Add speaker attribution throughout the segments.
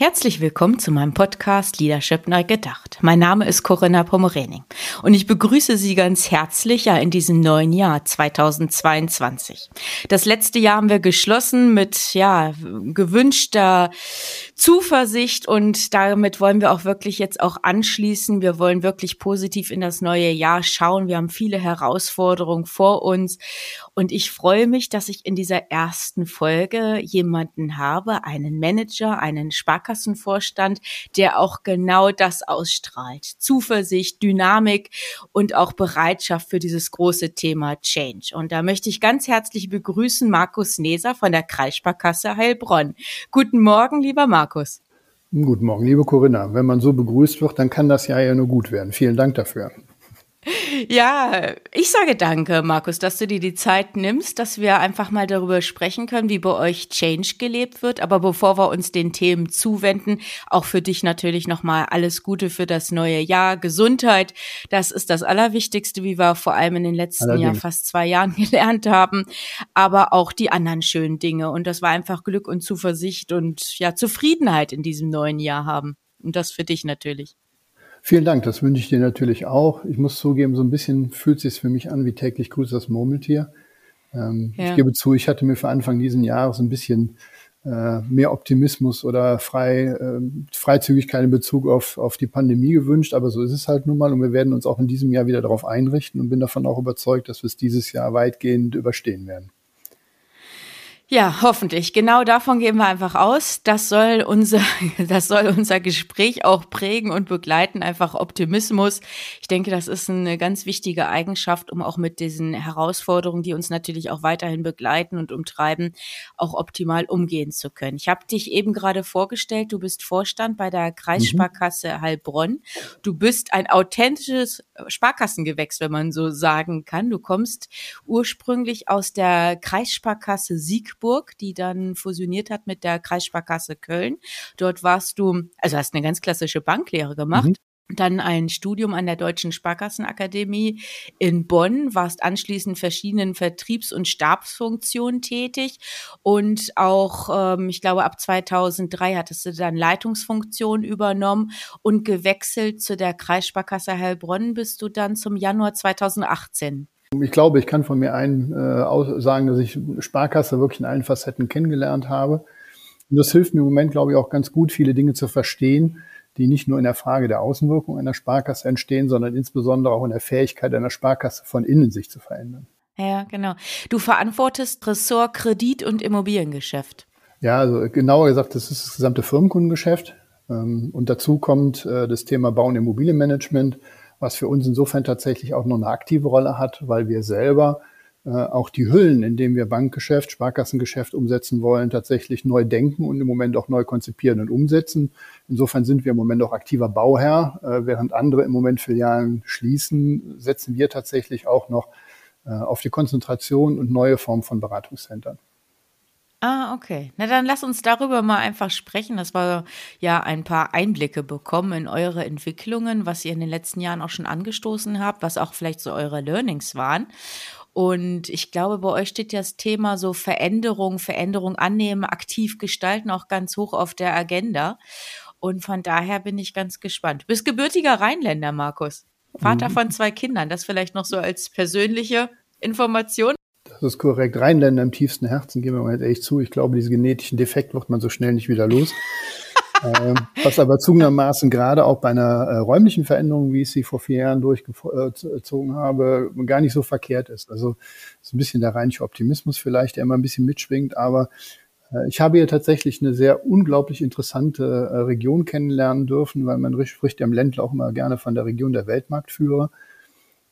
Speaker 1: Herzlich willkommen zu meinem Podcast Leadership Neu Gedacht. Mein Name ist Corinna Pomorening und ich begrüße Sie ganz herzlich ja in diesem neuen Jahr 2022. Das letzte Jahr haben wir geschlossen mit ja gewünschter Zuversicht und damit wollen wir auch wirklich jetzt auch anschließen. Wir wollen wirklich positiv in das neue Jahr schauen. Wir haben viele Herausforderungen vor uns und ich freue mich, dass ich in dieser ersten Folge jemanden habe, einen Manager, einen Sparkassen Sparkassenvorstand, der auch genau das ausstrahlt. Zuversicht, Dynamik und auch Bereitschaft für dieses große Thema Change. Und da möchte ich ganz herzlich begrüßen Markus Neser von der Kreissparkasse Heilbronn. Guten Morgen, lieber Markus.
Speaker 2: Guten Morgen, liebe Corinna. Wenn man so begrüßt wird, dann kann das ja ja nur gut werden. Vielen Dank dafür.
Speaker 1: Ja, ich sage danke, Markus, dass du dir die Zeit nimmst, dass wir einfach mal darüber sprechen können, wie bei euch Change gelebt wird. Aber bevor wir uns den Themen zuwenden, auch für dich natürlich nochmal alles Gute für das neue Jahr. Gesundheit, das ist das Allerwichtigste, wie wir vor allem in den letzten Jahr, fast zwei Jahren gelernt haben. Aber auch die anderen schönen Dinge. Und das war einfach Glück und Zuversicht und ja, Zufriedenheit in diesem neuen Jahr haben. Und das für dich natürlich.
Speaker 2: Vielen Dank, das wünsche ich dir natürlich auch. Ich muss zugeben, so ein bisschen fühlt es sich für mich an wie täglich grüßt das Murmeltier. Ähm, ja. Ich gebe zu, ich hatte mir für Anfang diesen Jahres ein bisschen äh, mehr Optimismus oder frei, äh, Freizügigkeit in Bezug auf, auf die Pandemie gewünscht, aber so ist es halt nun mal und wir werden uns auch in diesem Jahr wieder darauf einrichten und bin davon auch überzeugt, dass wir es dieses Jahr weitgehend überstehen werden.
Speaker 1: Ja, hoffentlich. Genau davon gehen wir einfach aus. Das soll unser, das soll unser Gespräch auch prägen und begleiten. Einfach Optimismus. Ich denke, das ist eine ganz wichtige Eigenschaft, um auch mit diesen Herausforderungen, die uns natürlich auch weiterhin begleiten und umtreiben, auch optimal umgehen zu können. Ich habe dich eben gerade vorgestellt. Du bist Vorstand bei der Kreissparkasse mhm. Heilbronn. Du bist ein authentisches Sparkassengewächs, wenn man so sagen kann. Du kommst ursprünglich aus der Kreissparkasse Sieg Duisburg, die dann fusioniert hat mit der Kreissparkasse Köln. Dort warst du, also hast eine ganz klassische Banklehre gemacht. Mhm dann ein Studium an der Deutschen Sparkassenakademie in Bonn, warst anschließend verschiedenen Vertriebs- und Stabsfunktionen tätig und auch, ähm, ich glaube, ab 2003 hattest du dann Leitungsfunktion übernommen und gewechselt zu der Kreissparkasse Heilbronn bist du dann zum Januar 2018.
Speaker 2: Ich glaube, ich kann von mir einen äh, sagen, dass ich Sparkasse wirklich in allen Facetten kennengelernt habe. Und das hilft mir im Moment, glaube ich, auch ganz gut, viele Dinge zu verstehen, die nicht nur in der Frage der Außenwirkung einer Sparkasse entstehen, sondern insbesondere auch in der Fähigkeit einer Sparkasse von innen sich zu verändern.
Speaker 1: Ja, genau. Du verantwortest Ressort Kredit- und Immobiliengeschäft.
Speaker 2: Ja, also genauer gesagt, das ist das gesamte Firmenkundengeschäft. Ähm, und dazu kommt äh, das Thema Bau- und Immobilienmanagement was für uns insofern tatsächlich auch noch eine aktive Rolle hat, weil wir selber äh, auch die Hüllen, in denen wir Bankgeschäft, Sparkassengeschäft umsetzen wollen, tatsächlich neu denken und im Moment auch neu konzipieren und umsetzen. Insofern sind wir im Moment auch aktiver Bauherr, äh, während andere im Moment Filialen schließen, setzen wir tatsächlich auch noch äh, auf die Konzentration und neue Formen von Beratungszentren.
Speaker 1: Ah, okay. Na dann lass uns darüber mal einfach sprechen, dass wir ja ein paar Einblicke bekommen in eure Entwicklungen, was ihr in den letzten Jahren auch schon angestoßen habt, was auch vielleicht so eure Learnings waren. Und ich glaube, bei euch steht ja das Thema so Veränderung, Veränderung annehmen, aktiv gestalten auch ganz hoch auf der Agenda. Und von daher bin ich ganz gespannt. Du bist gebürtiger Rheinländer, Markus. Vater mhm. von zwei Kindern. Das vielleicht noch so als persönliche Information.
Speaker 2: Das ist korrekt. Rheinländer im tiefsten Herzen, geben wir mal ehrlich zu. Ich glaube, diesen genetischen Defekt wird man so schnell nicht wieder los. ähm, was aber zugegebenermaßen gerade auch bei einer äh, räumlichen Veränderung, wie ich sie vor vier Jahren durchgezogen habe, gar nicht so verkehrt ist. Also ist ein bisschen der rheinische Optimismus vielleicht, der immer ein bisschen mitschwingt, aber äh, ich habe hier tatsächlich eine sehr unglaublich interessante äh, Region kennenlernen dürfen, weil man spricht ja im Ländler auch immer gerne von der Region der Weltmarktführer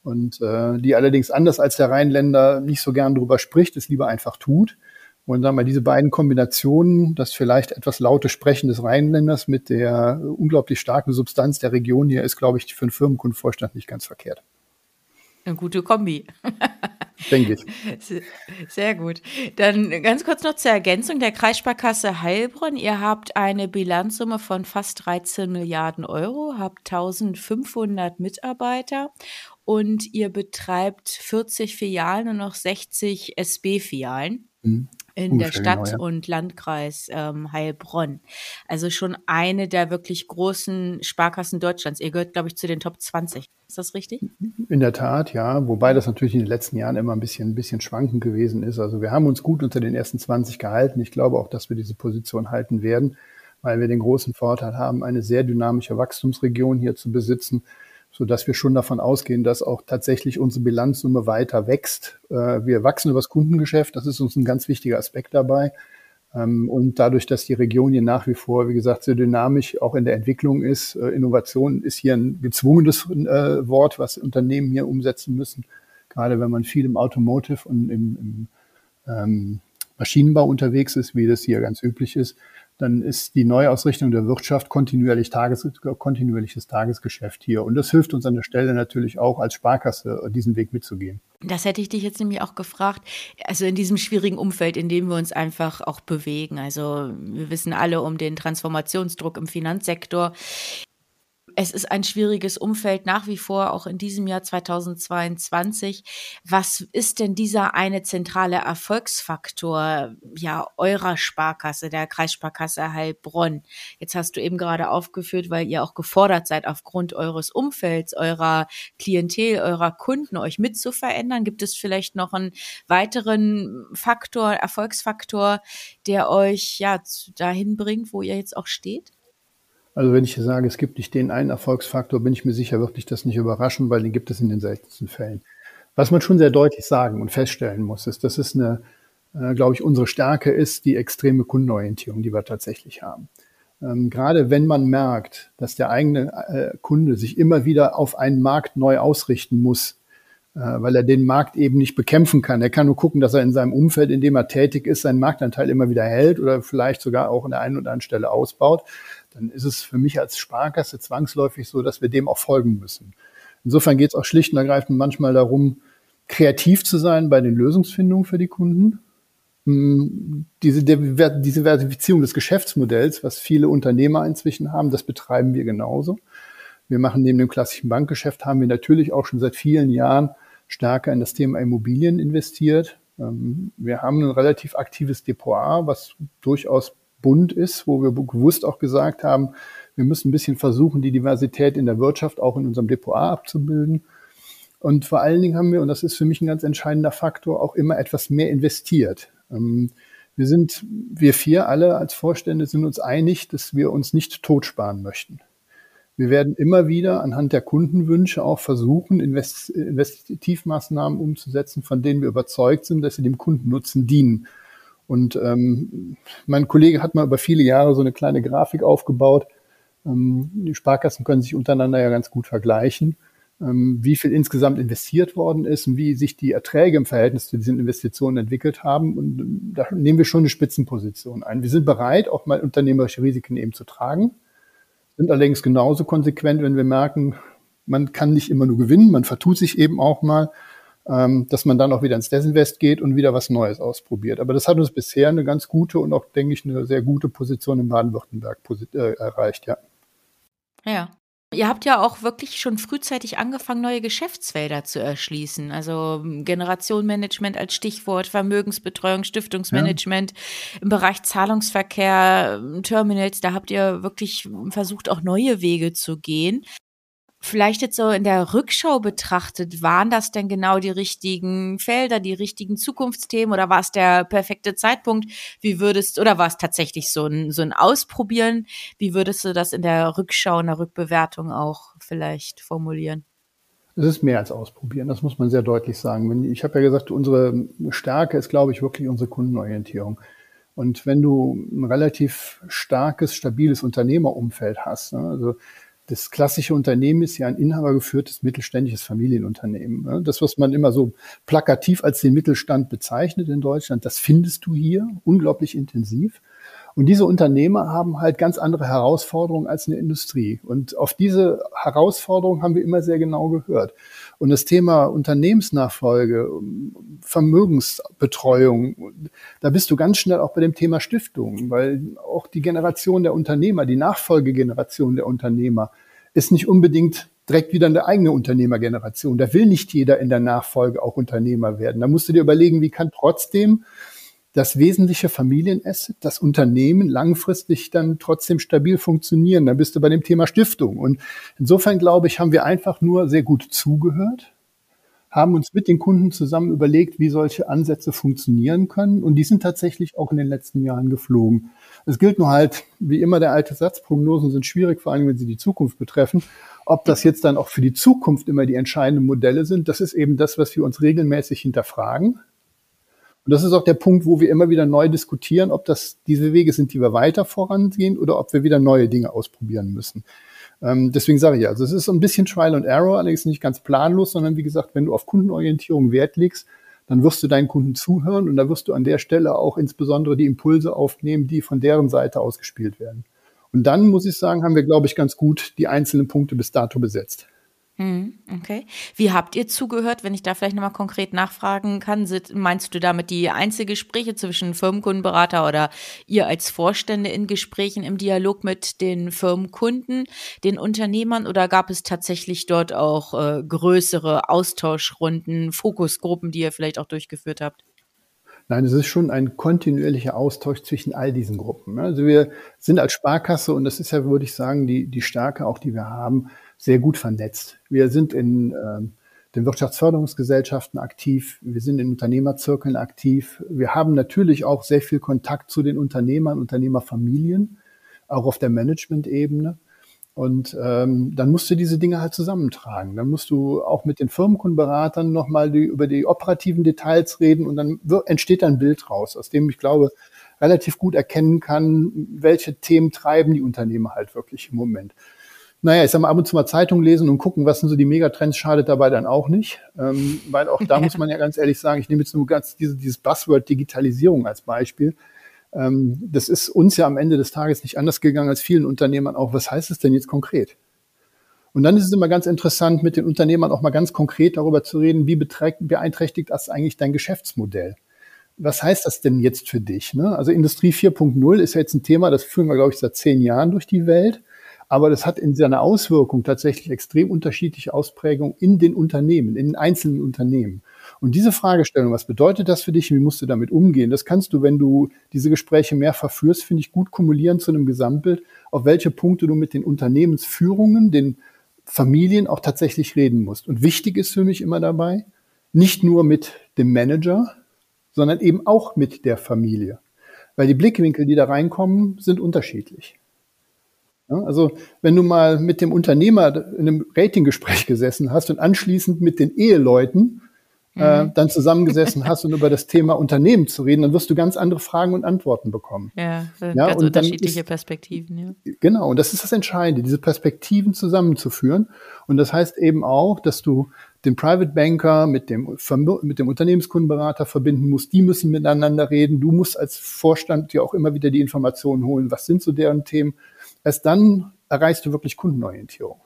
Speaker 2: und äh, die allerdings anders als der Rheinländer nicht so gern drüber spricht, es lieber einfach tut. Und sagen wir, diese beiden Kombinationen, das vielleicht etwas laute Sprechen des Rheinländers mit der unglaublich starken Substanz der Region hier, ist, glaube ich, für einen Firmenkundenvorstand nicht ganz verkehrt.
Speaker 1: Eine gute Kombi.
Speaker 2: Denke ich.
Speaker 1: Sehr gut. Dann ganz kurz noch zur Ergänzung der Kreissparkasse Heilbronn. Ihr habt eine Bilanzsumme von fast 13 Milliarden Euro, habt 1500 Mitarbeiter und ihr betreibt 40 Filialen und noch 60 SB-Filialen. Mhm in Ungefähr der Stadt genau, ja. und Landkreis ähm, Heilbronn. Also schon eine der wirklich großen Sparkassen Deutschlands. Ihr gehört, glaube ich, zu den Top 20. Ist das richtig?
Speaker 2: In der Tat, ja. Wobei das natürlich in den letzten Jahren immer ein bisschen, ein bisschen schwankend gewesen ist. Also wir haben uns gut unter den ersten 20 gehalten. Ich glaube auch, dass wir diese Position halten werden, weil wir den großen Vorteil haben, eine sehr dynamische Wachstumsregion hier zu besitzen so dass wir schon davon ausgehen, dass auch tatsächlich unsere Bilanzsumme weiter wächst. Äh, wir wachsen übers Kundengeschäft, das ist uns ein ganz wichtiger Aspekt dabei. Ähm, und dadurch, dass die Region hier nach wie vor, wie gesagt, sehr dynamisch auch in der Entwicklung ist, äh, Innovation ist hier ein gezwungenes äh, Wort, was Unternehmen hier umsetzen müssen. Gerade wenn man viel im Automotive und im, im ähm, Maschinenbau unterwegs ist, wie das hier ganz üblich ist, dann ist die Neuausrichtung der Wirtschaft kontinuierlich Tages, kontinuierliches Tagesgeschäft hier. Und das hilft uns an der Stelle natürlich auch als Sparkasse, diesen Weg mitzugehen.
Speaker 1: Das hätte ich dich jetzt nämlich auch gefragt. Also in diesem schwierigen Umfeld, in dem wir uns einfach auch bewegen. Also wir wissen alle um den Transformationsdruck im Finanzsektor es ist ein schwieriges Umfeld nach wie vor, auch in diesem Jahr 2022. Was ist denn dieser eine zentrale Erfolgsfaktor ja eurer Sparkasse, der Kreissparkasse Heilbronn? Jetzt hast du eben gerade aufgeführt, weil ihr auch gefordert seid, aufgrund eures Umfelds, eurer Klientel, eurer Kunden euch mitzuverändern. Gibt es vielleicht noch einen weiteren Faktor, Erfolgsfaktor, der euch ja dahin bringt, wo ihr jetzt auch steht?
Speaker 2: Also wenn ich sage, es gibt nicht den einen Erfolgsfaktor, bin ich mir sicher, wird dich das nicht überraschen, weil den gibt es in den seltensten Fällen. Was man schon sehr deutlich sagen und feststellen muss, ist, dass es eine, äh, glaube ich, unsere Stärke ist, die extreme Kundenorientierung, die wir tatsächlich haben. Ähm, gerade wenn man merkt, dass der eigene äh, Kunde sich immer wieder auf einen Markt neu ausrichten muss, äh, weil er den Markt eben nicht bekämpfen kann. Er kann nur gucken, dass er in seinem Umfeld, in dem er tätig ist, seinen Marktanteil immer wieder hält oder vielleicht sogar auch an der einen oder anderen Stelle ausbaut dann ist es für mich als Sparkasse zwangsläufig so, dass wir dem auch folgen müssen. Insofern geht es auch schlicht und ergreifend manchmal darum, kreativ zu sein bei den Lösungsfindungen für die Kunden. Hm, diese Diversifizierung des Geschäftsmodells, was viele Unternehmer inzwischen haben, das betreiben wir genauso. Wir machen neben dem klassischen Bankgeschäft, haben wir natürlich auch schon seit vielen Jahren stärker in das Thema Immobilien investiert. Ähm, wir haben ein relativ aktives Depot, was durchaus bunt ist, wo wir bewusst auch gesagt haben, wir müssen ein bisschen versuchen, die Diversität in der Wirtschaft auch in unserem Depot abzubilden. Und vor allen Dingen haben wir, und das ist für mich ein ganz entscheidender Faktor, auch immer etwas mehr investiert. Ähm, wir sind, wir vier alle als Vorstände sind uns einig, dass wir uns nicht totsparen möchten. Wir werden immer wieder anhand der Kundenwünsche auch versuchen, Investitivmaßnahmen umzusetzen, von denen wir überzeugt sind, dass sie dem Kundennutzen dienen. Und ähm, mein Kollege hat mal über viele Jahre so eine kleine Grafik aufgebaut. Ähm, die Sparkassen können sich untereinander ja ganz gut vergleichen, ähm, wie viel insgesamt investiert worden ist und wie sich die Erträge im Verhältnis zu diesen Investitionen entwickelt haben. Und ähm, da nehmen wir schon eine Spitzenposition ein. Wir sind bereit, auch mal unternehmerische Risiken eben zu tragen, sind allerdings genauso konsequent, wenn wir merken, man kann nicht immer nur gewinnen, man vertut sich eben auch mal ähm, dass man dann auch wieder ins Desinvest geht und wieder was Neues ausprobiert. Aber das hat uns bisher eine ganz gute und auch, denke ich, eine sehr gute Position in Baden-Württemberg äh, erreicht, ja.
Speaker 1: Ja. Ihr habt ja auch wirklich schon frühzeitig angefangen, neue Geschäftsfelder zu erschließen. Also hm, Generationenmanagement als Stichwort, Vermögensbetreuung, Stiftungsmanagement, ja. im Bereich Zahlungsverkehr, hm, Terminals, da habt ihr wirklich versucht, auch neue Wege zu gehen. Vielleicht jetzt so in der Rückschau betrachtet, waren das denn genau die richtigen Felder, die richtigen Zukunftsthemen oder war es der perfekte Zeitpunkt? Wie würdest, oder war es tatsächlich so ein, so ein Ausprobieren? Wie würdest du das in der Rückschau, in der Rückbewertung auch vielleicht formulieren?
Speaker 2: Es ist mehr als ausprobieren, das muss man sehr deutlich sagen. Ich habe ja gesagt, unsere Stärke ist, glaube ich, wirklich unsere Kundenorientierung. Und wenn du ein relativ starkes, stabiles Unternehmerumfeld hast, ne, also das klassische Unternehmen ist ja ein inhabergeführtes mittelständisches Familienunternehmen. Das, was man immer so plakativ als den Mittelstand bezeichnet in Deutschland, das findest du hier unglaublich intensiv. Und diese Unternehmer haben halt ganz andere Herausforderungen als eine Industrie. Und auf diese Herausforderungen haben wir immer sehr genau gehört. Und das Thema Unternehmensnachfolge, Vermögensbetreuung, da bist du ganz schnell auch bei dem Thema Stiftung, weil auch die Generation der Unternehmer, die Nachfolgegeneration der Unternehmer ist nicht unbedingt direkt wieder eine eigene Unternehmergeneration. Da will nicht jeder in der Nachfolge auch Unternehmer werden. Da musst du dir überlegen, wie kann trotzdem das wesentliche Familienasset, das Unternehmen langfristig dann trotzdem stabil funktionieren. Da bist du bei dem Thema Stiftung. Und insofern glaube ich, haben wir einfach nur sehr gut zugehört, haben uns mit den Kunden zusammen überlegt, wie solche Ansätze funktionieren können. Und die sind tatsächlich auch in den letzten Jahren geflogen. Es gilt nur halt, wie immer der alte Satz, Prognosen sind schwierig, vor allem wenn sie die Zukunft betreffen. Ob das jetzt dann auch für die Zukunft immer die entscheidenden Modelle sind, das ist eben das, was wir uns regelmäßig hinterfragen. Und das ist auch der Punkt, wo wir immer wieder neu diskutieren, ob das diese Wege sind, die wir weiter vorangehen oder ob wir wieder neue Dinge ausprobieren müssen. Ähm, deswegen sage ich also es ist so ein bisschen Trial and Error, allerdings nicht ganz planlos, sondern wie gesagt, wenn du auf Kundenorientierung Wert legst, dann wirst du deinen Kunden zuhören und da wirst du an der Stelle auch insbesondere die Impulse aufnehmen, die von deren Seite ausgespielt werden. Und dann muss ich sagen, haben wir, glaube ich, ganz gut die einzelnen Punkte bis dato besetzt.
Speaker 1: Hm, okay. Wie habt ihr zugehört, wenn ich da vielleicht nochmal konkret nachfragen kann? Meinst du damit die Einzelgespräche zwischen Firmenkundenberater oder ihr als Vorstände in Gesprächen im Dialog mit den Firmenkunden, den Unternehmern oder gab es tatsächlich dort auch äh, größere Austauschrunden, Fokusgruppen, die ihr vielleicht auch durchgeführt habt?
Speaker 2: Nein, es ist schon ein kontinuierlicher Austausch zwischen all diesen Gruppen. Also wir sind als Sparkasse, und das ist ja, würde ich sagen, die, die Stärke auch, die wir haben, sehr gut vernetzt. Wir sind in ähm, den Wirtschaftsförderungsgesellschaften aktiv, wir sind in Unternehmerzirkeln aktiv. Wir haben natürlich auch sehr viel Kontakt zu den Unternehmern, Unternehmerfamilien, auch auf der Management-Ebene. Und ähm, dann musst du diese Dinge halt zusammentragen. Dann musst du auch mit den Firmenkundenberatern nochmal die, über die operativen Details reden und dann entsteht ein Bild raus, aus dem ich glaube, relativ gut erkennen kann, welche Themen treiben die Unternehmer halt wirklich im Moment naja, ich sag mal, ab und zu mal Zeitung lesen und gucken, was sind so die Megatrends, schadet dabei dann auch nicht. Ähm, weil auch da muss man ja ganz ehrlich sagen, ich nehme jetzt nur ganz diese, dieses Buzzword Digitalisierung als Beispiel. Ähm, das ist uns ja am Ende des Tages nicht anders gegangen als vielen Unternehmern auch. Was heißt es denn jetzt konkret? Und dann ist es immer ganz interessant, mit den Unternehmern auch mal ganz konkret darüber zu reden, wie beeinträchtigt das eigentlich dein Geschäftsmodell? Was heißt das denn jetzt für dich? Ne? Also Industrie 4.0 ist ja jetzt ein Thema, das führen wir, glaube ich, seit zehn Jahren durch die Welt. Aber das hat in seiner Auswirkung tatsächlich extrem unterschiedliche Ausprägungen in den Unternehmen, in den einzelnen Unternehmen. Und diese Fragestellung, was bedeutet das für dich, wie musst du damit umgehen, das kannst du, wenn du diese Gespräche mehr verführst, finde ich, gut kumulieren zu einem Gesamtbild, auf welche Punkte du mit den Unternehmensführungen, den Familien auch tatsächlich reden musst. Und wichtig ist für mich immer dabei, nicht nur mit dem Manager, sondern eben auch mit der Familie. Weil die Blickwinkel, die da reinkommen, sind unterschiedlich. Also wenn du mal mit dem Unternehmer in einem Ratinggespräch gesessen hast und anschließend mit den Eheleuten äh, mhm. dann zusammengesessen hast und über das Thema Unternehmen zu reden, dann wirst du ganz andere Fragen und Antworten bekommen.
Speaker 1: Ja, ja ganz unterschiedliche ist, Perspektiven. Ja.
Speaker 2: Genau, und das ist das Entscheidende, diese Perspektiven zusammenzuführen. Und das heißt eben auch, dass du den Private Banker mit dem, mit dem Unternehmenskundenberater verbinden musst. Die müssen miteinander reden. Du musst als Vorstand dir auch immer wieder die Informationen holen. Was sind so deren Themen? Erst dann erreichst du wirklich Kundenorientierung.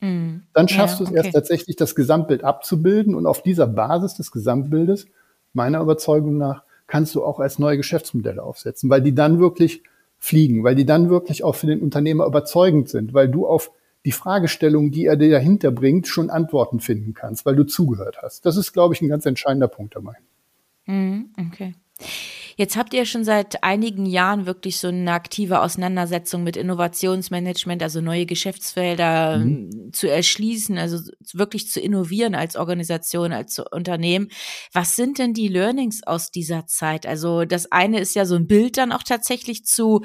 Speaker 2: Mhm. Dann schaffst ja, du es okay. erst tatsächlich, das Gesamtbild abzubilden und auf dieser Basis des Gesamtbildes, meiner Überzeugung nach, kannst du auch als neue Geschäftsmodelle aufsetzen, weil die dann wirklich fliegen, weil die dann wirklich auch für den Unternehmer überzeugend sind, weil du auf die Fragestellung, die er dir dahinter bringt, schon Antworten finden kannst, weil du zugehört hast. Das ist, glaube ich, ein ganz entscheidender Punkt dabei.
Speaker 1: Mhm, okay. Jetzt habt ihr schon seit einigen Jahren wirklich so eine aktive Auseinandersetzung mit Innovationsmanagement, also neue Geschäftsfelder mhm. Ähm, zu erschließen, also wirklich zu innovieren als Organisation, als Unternehmen. Was sind denn die Learnings aus dieser Zeit? Also das eine ist ja so ein Bild dann auch tatsächlich zu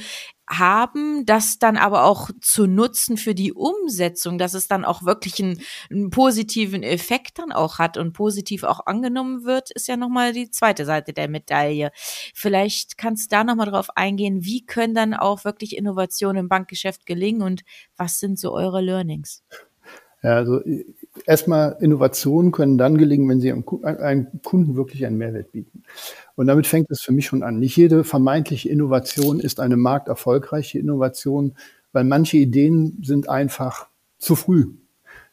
Speaker 1: haben, das dann aber auch zu nutzen für die Umsetzung, dass es dann auch wirklich einen, einen positiven Effekt dann auch hat und positiv auch angenommen wird, ist ja nochmal die zweite Seite der Medaille. Vielleicht kannst du da nochmal drauf eingehen, wie können dann auch wirklich Innovationen im Bankgeschäft gelingen und was sind so eure Learnings?
Speaker 2: Ja, also erstmal Innovationen können dann gelingen, wenn sie einem Kunden wirklich einen Mehrwert bieten. Und damit fängt es für mich schon an. Nicht jede vermeintliche Innovation ist eine markterfolgreiche Innovation, weil manche Ideen sind einfach zu früh.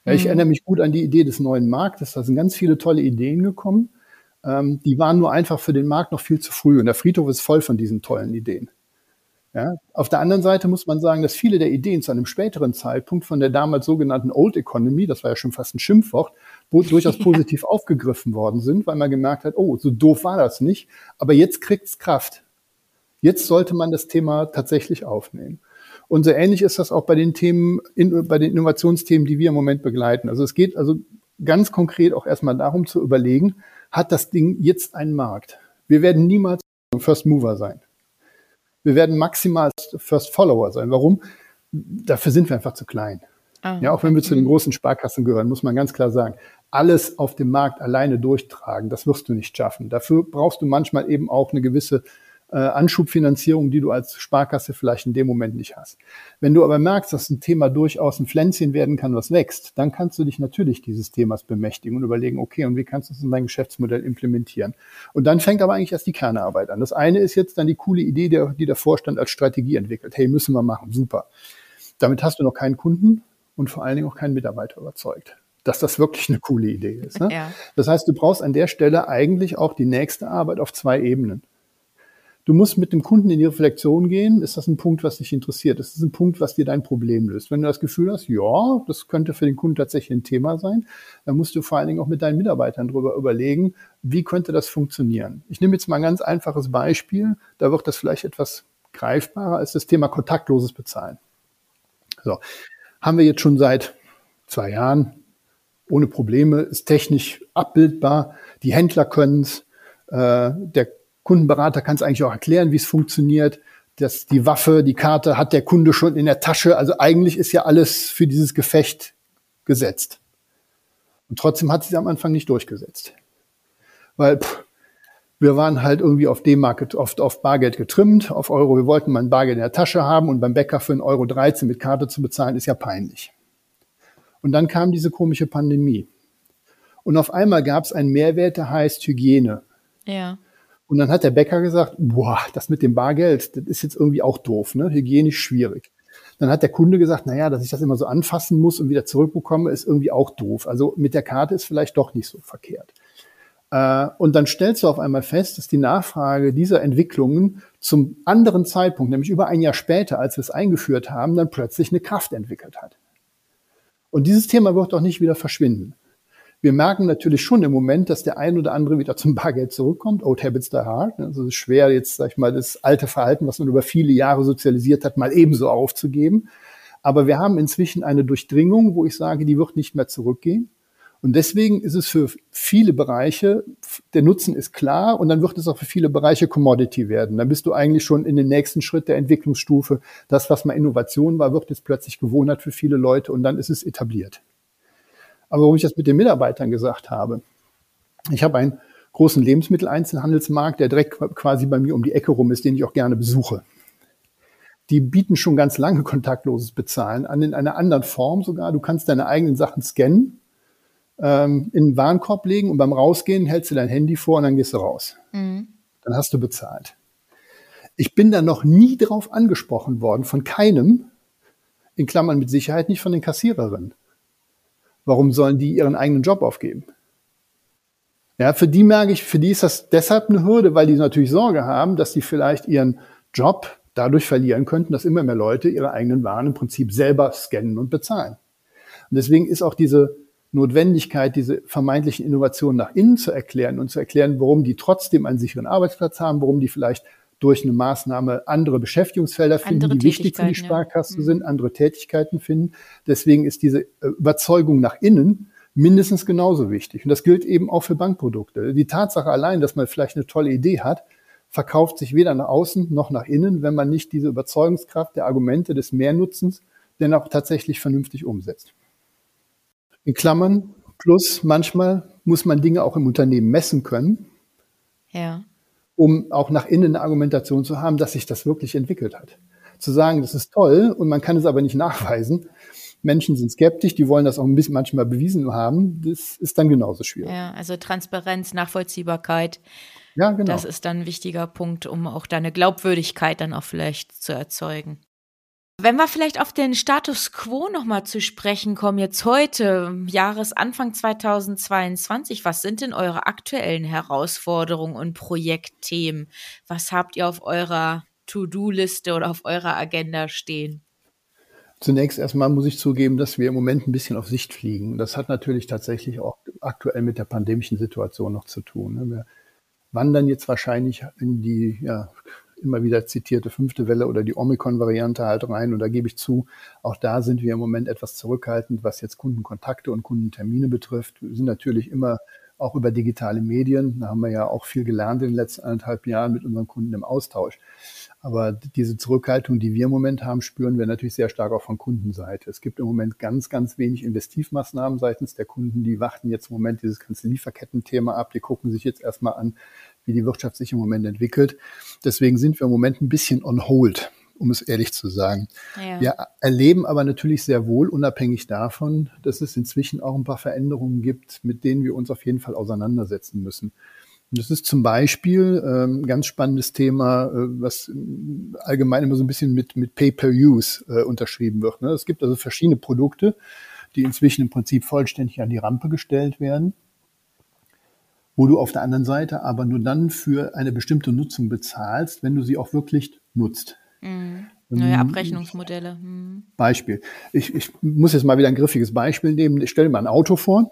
Speaker 2: Ja, ich mhm. erinnere mich gut an die Idee des neuen Marktes. Da sind ganz viele tolle Ideen gekommen. Ähm, die waren nur einfach für den Markt noch viel zu früh. Und der Friedhof ist voll von diesen tollen Ideen. Ja, auf der anderen Seite muss man sagen, dass viele der Ideen zu einem späteren Zeitpunkt von der damals sogenannten Old Economy, das war ja schon fast ein Schimpfwort, durchaus positiv ja. aufgegriffen worden sind, weil man gemerkt hat, oh, so doof war das nicht, aber jetzt kriegt's Kraft. Jetzt sollte man das Thema tatsächlich aufnehmen. Und so ähnlich ist das auch bei den Themen, in, bei den Innovationsthemen, die wir im Moment begleiten. Also es geht also ganz konkret auch erstmal darum zu überlegen, hat das Ding jetzt einen Markt? Wir werden niemals First Mover sein. Wir werden maximal First Follower sein. Warum? Dafür sind wir einfach zu klein. Ah, ja, auch wenn wir zu den großen Sparkassen gehören, muss man ganz klar sagen, alles auf dem Markt alleine durchtragen, das wirst du nicht schaffen. Dafür brauchst du manchmal eben auch eine gewisse äh, Anschubfinanzierung, die du als Sparkasse vielleicht in dem Moment nicht hast. Wenn du aber merkst, dass ein Thema durchaus ein Pflänzchen werden kann, was wächst, dann kannst du dich natürlich dieses Themas bemächtigen und überlegen, okay, und wie kannst du es in dein Geschäftsmodell implementieren? Und dann fängt aber eigentlich erst die Kernarbeit an. Das eine ist jetzt dann die coole Idee, die, die der Vorstand als Strategie entwickelt. Hey, müssen wir machen, super. Damit hast du noch keinen Kunden und vor allen Dingen auch keinen Mitarbeiter überzeugt dass das wirklich eine coole Idee ist. Ne? Ja. Das heißt, du brauchst an der Stelle eigentlich auch die nächste Arbeit auf zwei Ebenen. Du musst mit dem Kunden in die Reflexion gehen. Ist das ein Punkt, was dich interessiert? Ist das ein Punkt, was dir dein Problem löst? Wenn du das Gefühl hast, ja, das könnte für den Kunden tatsächlich ein Thema sein, dann musst du vor allen Dingen auch mit deinen Mitarbeitern darüber überlegen, wie könnte das funktionieren? Ich nehme jetzt mal ein ganz einfaches Beispiel. Da wird das vielleicht etwas greifbarer als das Thema kontaktloses Bezahlen. So. Haben wir jetzt schon seit zwei Jahren ohne Probleme, ist technisch abbildbar. Die Händler können es. Äh, der Kundenberater kann es eigentlich auch erklären, wie es funktioniert. Das, die Waffe, die Karte hat der Kunde schon in der Tasche. Also eigentlich ist ja alles für dieses Gefecht gesetzt. Und trotzdem hat sie am Anfang nicht durchgesetzt. Weil pff, wir waren halt irgendwie auf D-Market, oft auf Bargeld getrimmt, auf Euro. Wir wollten mal ein Bargeld in der Tasche haben und beim Bäcker für 1,13 Euro 13 mit Karte zu bezahlen, ist ja peinlich. Und dann kam diese komische Pandemie. Und auf einmal gab es einen Mehrwert, der heißt Hygiene.
Speaker 1: Ja.
Speaker 2: Und dann hat der Bäcker gesagt, boah, das mit dem Bargeld, das ist jetzt irgendwie auch doof, ne? hygienisch schwierig. Dann hat der Kunde gesagt, na ja, dass ich das immer so anfassen muss und wieder zurückbekomme, ist irgendwie auch doof. Also mit der Karte ist vielleicht doch nicht so verkehrt. Äh, und dann stellst du auf einmal fest, dass die Nachfrage dieser Entwicklungen zum anderen Zeitpunkt, nämlich über ein Jahr später, als wir es eingeführt haben, dann plötzlich eine Kraft entwickelt hat. Und dieses Thema wird doch nicht wieder verschwinden. Wir merken natürlich schon im Moment, dass der ein oder andere wieder zum Bargeld zurückkommt. Old habits die hard. Also es ist schwer, jetzt, sag ich mal, das alte Verhalten, was man über viele Jahre sozialisiert hat, mal ebenso aufzugeben. Aber wir haben inzwischen eine Durchdringung, wo ich sage, die wird nicht mehr zurückgehen. Und deswegen ist es für viele Bereiche, der Nutzen ist klar und dann wird es auch für viele Bereiche Commodity werden. Dann bist du eigentlich schon in den nächsten Schritt der Entwicklungsstufe. Das, was mal Innovation war, wird jetzt plötzlich Gewohnheit für viele Leute und dann ist es etabliert. Aber warum ich das mit den Mitarbeitern gesagt habe, ich habe einen großen Lebensmitteleinzelhandelsmarkt, der direkt quasi bei mir um die Ecke rum ist, den ich auch gerne besuche. Die bieten schon ganz lange kontaktloses Bezahlen an, in einer anderen Form sogar. Du kannst deine eigenen Sachen scannen, ähm, in den Warenkorb legen und beim Rausgehen hältst du dein Handy vor und dann gehst du raus. Mhm. Dann hast du bezahlt. Ich bin da noch nie drauf angesprochen worden von keinem, in Klammern mit Sicherheit nicht von den Kassiererinnen. Warum sollen die ihren eigenen Job aufgeben? Ja, für die merke ich, für die ist das deshalb eine Hürde, weil die natürlich Sorge haben, dass sie vielleicht ihren Job dadurch verlieren könnten, dass immer mehr Leute ihre eigenen Waren im Prinzip selber scannen und bezahlen. Und deswegen ist auch diese Notwendigkeit, diese vermeintlichen Innovationen nach innen zu erklären und zu erklären, warum die trotzdem einen sicheren Arbeitsplatz haben, warum die vielleicht durch eine Maßnahme andere Beschäftigungsfelder finden, andere die wichtig für die Sparkasse ja. sind, mhm. andere Tätigkeiten finden. Deswegen ist diese äh, Überzeugung nach innen mindestens genauso wichtig. Und das gilt eben auch für Bankprodukte. Die Tatsache allein, dass man vielleicht eine tolle Idee hat, verkauft sich weder nach außen noch nach innen, wenn man nicht diese Überzeugungskraft der Argumente des Mehrnutzens denn auch tatsächlich vernünftig umsetzt. In Klammern, plus manchmal muss man Dinge auch im Unternehmen messen können,
Speaker 1: ja.
Speaker 2: Um auch nach innen eine Argumentation zu haben, dass sich das wirklich entwickelt hat. Zu sagen, das ist toll und man kann es aber nicht nachweisen, Menschen sind skeptisch, die wollen das auch ein bisschen manchmal bewiesen haben. Das ist dann genauso schwierig.
Speaker 1: Ja, also Transparenz, Nachvollziehbarkeit.
Speaker 2: Ja, genau.
Speaker 1: Das ist dann ein wichtiger Punkt, um auch deine Glaubwürdigkeit dann auch vielleicht zu erzeugen. Wenn wir vielleicht auf den Status quo nochmal zu sprechen kommen, jetzt heute, Jahresanfang 2022, was sind denn eure aktuellen Herausforderungen und Projektthemen? Was habt ihr auf eurer To-Do-Liste oder auf eurer Agenda stehen?
Speaker 2: Zunächst erstmal muss ich zugeben, dass wir im Moment ein bisschen auf Sicht fliegen. Das hat natürlich tatsächlich auch aktuell mit der pandemischen Situation noch zu tun. Ne? Wir wandern jetzt wahrscheinlich in die ja, immer wieder zitierte fünfte Welle oder die Omikron-Variante halt rein. Und da gebe ich zu, auch da sind wir im Moment etwas zurückhaltend, was jetzt Kundenkontakte und Kundentermine betrifft. Wir sind natürlich immer auch über digitale Medien. Da haben wir ja auch viel gelernt in den letzten anderthalb Jahren mit unseren Kunden im Austausch. Aber diese Zurückhaltung, die wir im Moment haben, spüren wir natürlich sehr stark auch von Kundenseite. Es gibt im Moment ganz, ganz wenig Investivmaßnahmen seitens der Kunden. Die warten jetzt im Moment dieses ganze Lieferkettenthema ab. Die gucken sich jetzt erstmal an, wie die Wirtschaft sich im Moment entwickelt. Deswegen sind wir im Moment ein bisschen on hold, um es ehrlich zu sagen. Ja. Wir erleben aber natürlich sehr wohl, unabhängig davon, dass es inzwischen auch ein paar Veränderungen gibt, mit denen wir uns auf jeden Fall auseinandersetzen müssen. Und das ist zum Beispiel ähm, ein ganz spannendes Thema, äh, was allgemein immer so ein bisschen mit, mit Pay-per-Use äh, unterschrieben wird. Ne? Es gibt also verschiedene Produkte, die inzwischen im Prinzip vollständig an die Rampe gestellt werden, wo du auf der anderen Seite aber nur dann für eine bestimmte Nutzung bezahlst, wenn du sie auch wirklich nutzt.
Speaker 1: Mhm. Neue ähm, Abrechnungsmodelle.
Speaker 2: Mhm. Beispiel. Ich, ich muss jetzt mal wieder ein griffiges Beispiel nehmen. Ich stelle mir ein Auto vor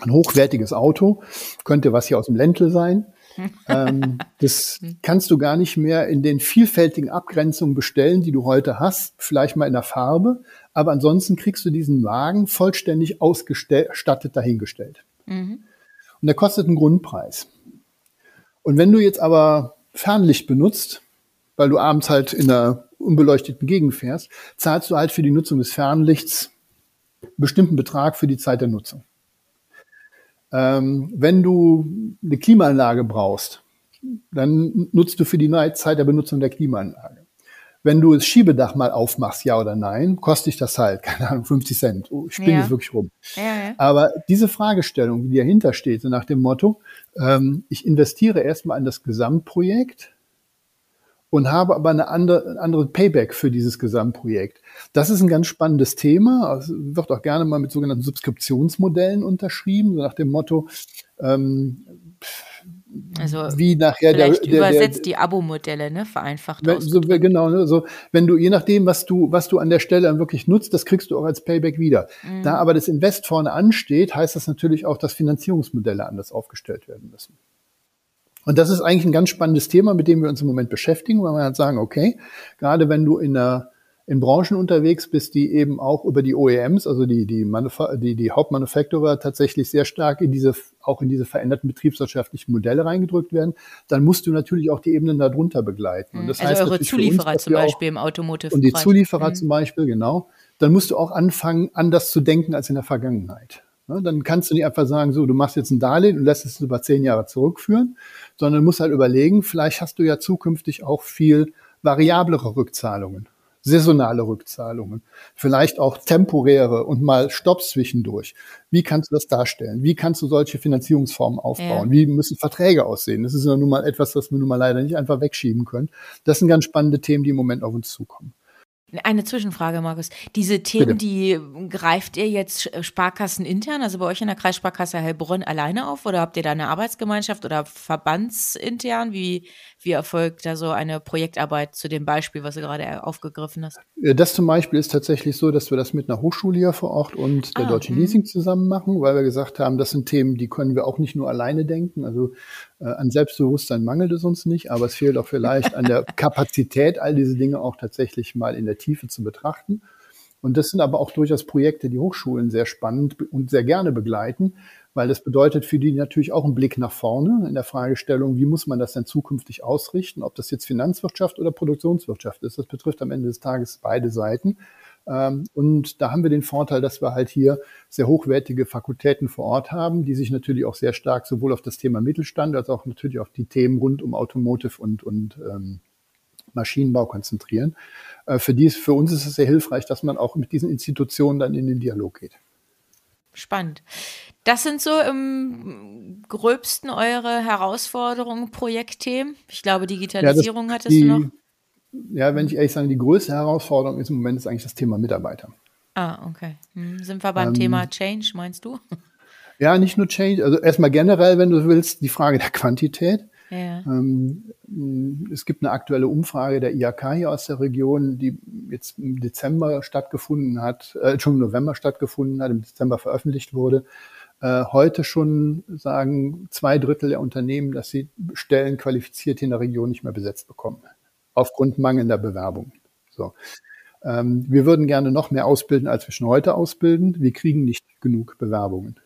Speaker 2: ein hochwertiges Auto, könnte was hier aus dem Ländle sein. ähm, das kannst du gar nicht mehr in den vielfältigen Abgrenzungen bestellen, die du heute hast, vielleicht mal in der Farbe, aber ansonsten kriegst du diesen Wagen vollständig ausgestattet dahingestellt. Mhm. Und der kostet einen Grundpreis. Und wenn du jetzt aber Fernlicht benutzt, weil du abends halt in einer unbeleuchteten Gegend fährst, zahlst du halt für die Nutzung des Fernlichts einen bestimmten Betrag für die Zeit der Nutzung. Ähm, wenn du eine Klimaanlage brauchst, dann nutzt du für die Zeit der Benutzung der Klimaanlage. Wenn du das Schiebedach mal aufmachst, ja oder nein, kostet dich das halt, keine Ahnung, 50 Cent. Oh, ich spinne ja. jetzt wirklich rum. Ja, ja. Aber diese Fragestellung, die dahinter steht, so nach dem Motto, ähm, ich investiere erstmal in das Gesamtprojekt, und habe aber eine andere, eine andere Payback für dieses Gesamtprojekt. Das ist ein ganz spannendes Thema. Es wird auch gerne mal mit sogenannten Subskriptionsmodellen unterschrieben, so nach dem Motto, ähm,
Speaker 1: also wie nachher vielleicht der, der, übersetzt der, die Abo-Modelle, ne, vereinfacht
Speaker 2: wenn, so, Genau, ne, so wenn du je nachdem, was du was du an der Stelle dann wirklich nutzt, das kriegst du auch als Payback wieder. Mhm. Da aber das Invest vorne ansteht, heißt das natürlich auch, dass Finanzierungsmodelle anders aufgestellt werden müssen. Und das ist eigentlich ein ganz spannendes Thema, mit dem wir uns im Moment beschäftigen, weil wir halt sagen, okay, gerade wenn du in der in Branchen unterwegs bist, die eben auch über die OEMs, also die, die, Manufa die, die Hauptmanufakturer tatsächlich sehr stark in diese, auch in diese veränderten betriebswirtschaftlichen Modelle reingedrückt werden, dann musst du natürlich auch die Ebenen darunter begleiten.
Speaker 1: Und das also heißt eure Zulieferer uns, zum Beispiel im Automotive.
Speaker 2: Und die Zulieferer mhm. zum Beispiel, genau. Dann musst du auch anfangen, anders zu denken als in der Vergangenheit. Ne, dann kannst du nicht einfach sagen, so, du machst jetzt ein Darlehen und lässt es über zehn Jahre zurückführen, sondern musst halt überlegen, vielleicht hast du ja zukünftig auch viel variablere Rückzahlungen, saisonale Rückzahlungen, vielleicht auch temporäre und mal Stopps zwischendurch. Wie kannst du das darstellen? Wie kannst du solche Finanzierungsformen aufbauen? Ja. Wie müssen Verträge aussehen? Das ist ja nun mal etwas, was wir nun mal leider nicht einfach wegschieben können. Das sind ganz spannende Themen, die im Moment auf uns zukommen.
Speaker 1: Eine Zwischenfrage, Markus. Diese Themen, Bitte. die greift ihr jetzt Sparkassen intern, also bei euch in der Kreissparkasse Heilbronn alleine auf oder habt ihr da eine Arbeitsgemeinschaft oder verbandsintern? Wie, wie erfolgt da so eine Projektarbeit zu dem Beispiel, was du gerade aufgegriffen hast?
Speaker 2: Das zum Beispiel ist tatsächlich so, dass wir das mit einer Hochschule hier vor Ort und der ah, Deutschen mh. Leasing zusammen machen, weil wir gesagt haben, das sind Themen, die können wir auch nicht nur alleine denken. Also äh, an Selbstbewusstsein mangelt es uns nicht, aber es fehlt auch vielleicht an der Kapazität, all diese Dinge auch tatsächlich mal in der Tiefe zu betrachten. Und das sind aber auch durchaus Projekte, die Hochschulen sehr spannend und sehr gerne begleiten, weil das bedeutet für die natürlich auch einen Blick nach vorne in der Fragestellung, wie muss man das denn zukünftig ausrichten, ob das jetzt Finanzwirtschaft oder Produktionswirtschaft ist. Das betrifft am Ende des Tages beide Seiten. Ähm, und da haben wir den Vorteil, dass wir halt hier sehr hochwertige Fakultäten vor Ort haben, die sich natürlich auch sehr stark sowohl auf das Thema Mittelstand als auch natürlich auf die Themen rund um Automotive und, und ähm, Maschinenbau konzentrieren. Äh, für, dies, für uns ist es sehr hilfreich, dass man auch mit diesen Institutionen dann in den Dialog geht.
Speaker 1: Spannend. Das sind so im gröbsten eure Herausforderungen, Projektthemen. Ich glaube, Digitalisierung ja, hattest
Speaker 2: die,
Speaker 1: du noch.
Speaker 2: Ja, wenn ich ehrlich sage, die größte Herausforderung ist im Moment ist eigentlich das Thema Mitarbeiter.
Speaker 1: Ah, okay. Hm, sind wir beim ähm, Thema Change, meinst du?
Speaker 2: Ja, nicht nur Change. Also erstmal generell, wenn du willst, die Frage der Quantität.
Speaker 1: Ja. Ähm,
Speaker 2: es gibt eine aktuelle Umfrage der IAK hier aus der Region, die jetzt im Dezember stattgefunden hat, äh, schon im November stattgefunden hat, im Dezember veröffentlicht wurde. Äh, heute schon sagen zwei Drittel der Unternehmen, dass sie Stellen qualifiziert in der Region nicht mehr besetzt bekommen aufgrund mangelnder Bewerbung. So. Ähm, wir würden gerne noch mehr ausbilden, als wir schon heute ausbilden. Wir kriegen nicht genug Bewerbungen.